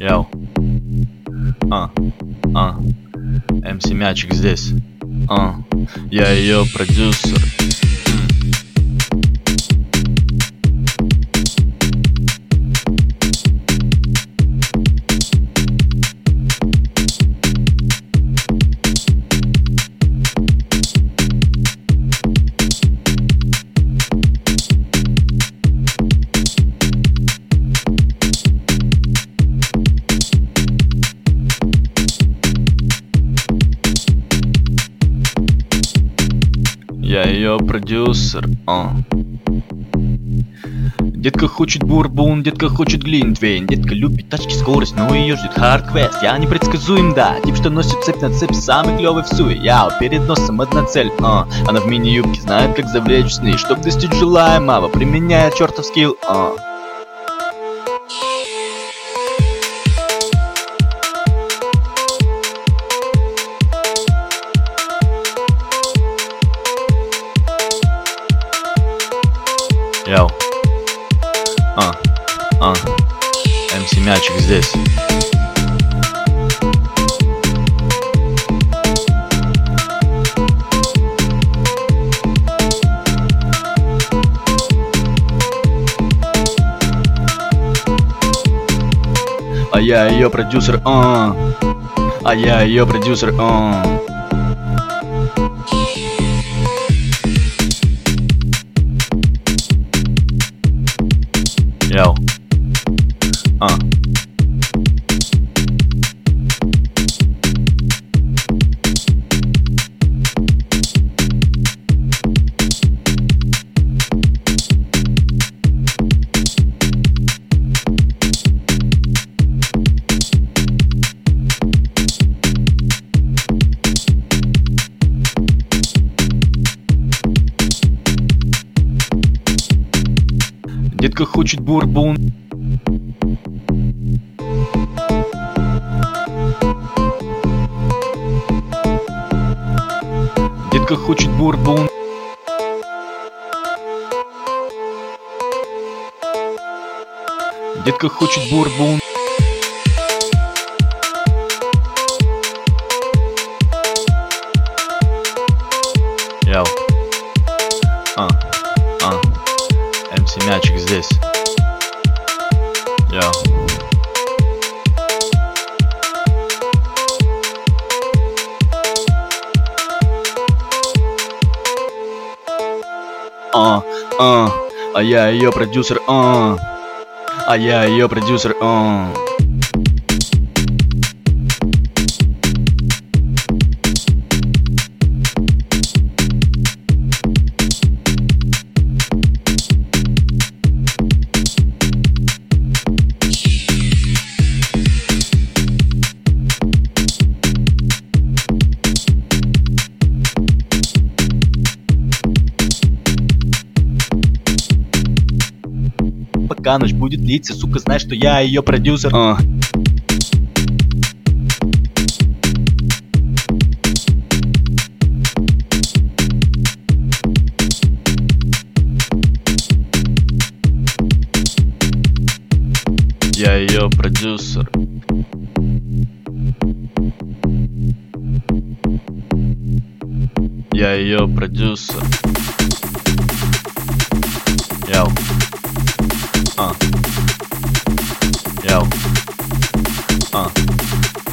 Йоу. А, а. МС Мячик здесь. А, я ее продюсер. Я ее продюсер. А. Детка хочет бурбон, детка хочет глинтвейн Детка любит тачки, скорость, но ее ждет хардквест Я непредсказуем, да, тип, что носит цепь на цепь Самый клевый в суе, я перед носом одна цель а. Она в мини-юбке знает, как завлечь сны Чтоб достичь желаемого, применяя чертов скилл а. Йоу. А, а. МС Мячик здесь. А я ее продюсер, а. А я ее продюсер, а. Детка хочет бурбон. Детка хочет бурбон. Детка хочет бурбон. Яу. А, а. МС Мячик здесь. Йоу. А, а, а я ее продюсер, а, а я ее продюсер, а. Пока ночь будет длиться, сука, знай, что я ее продюсер. А. Я ее продюсер. Я ее продюсер. Яу.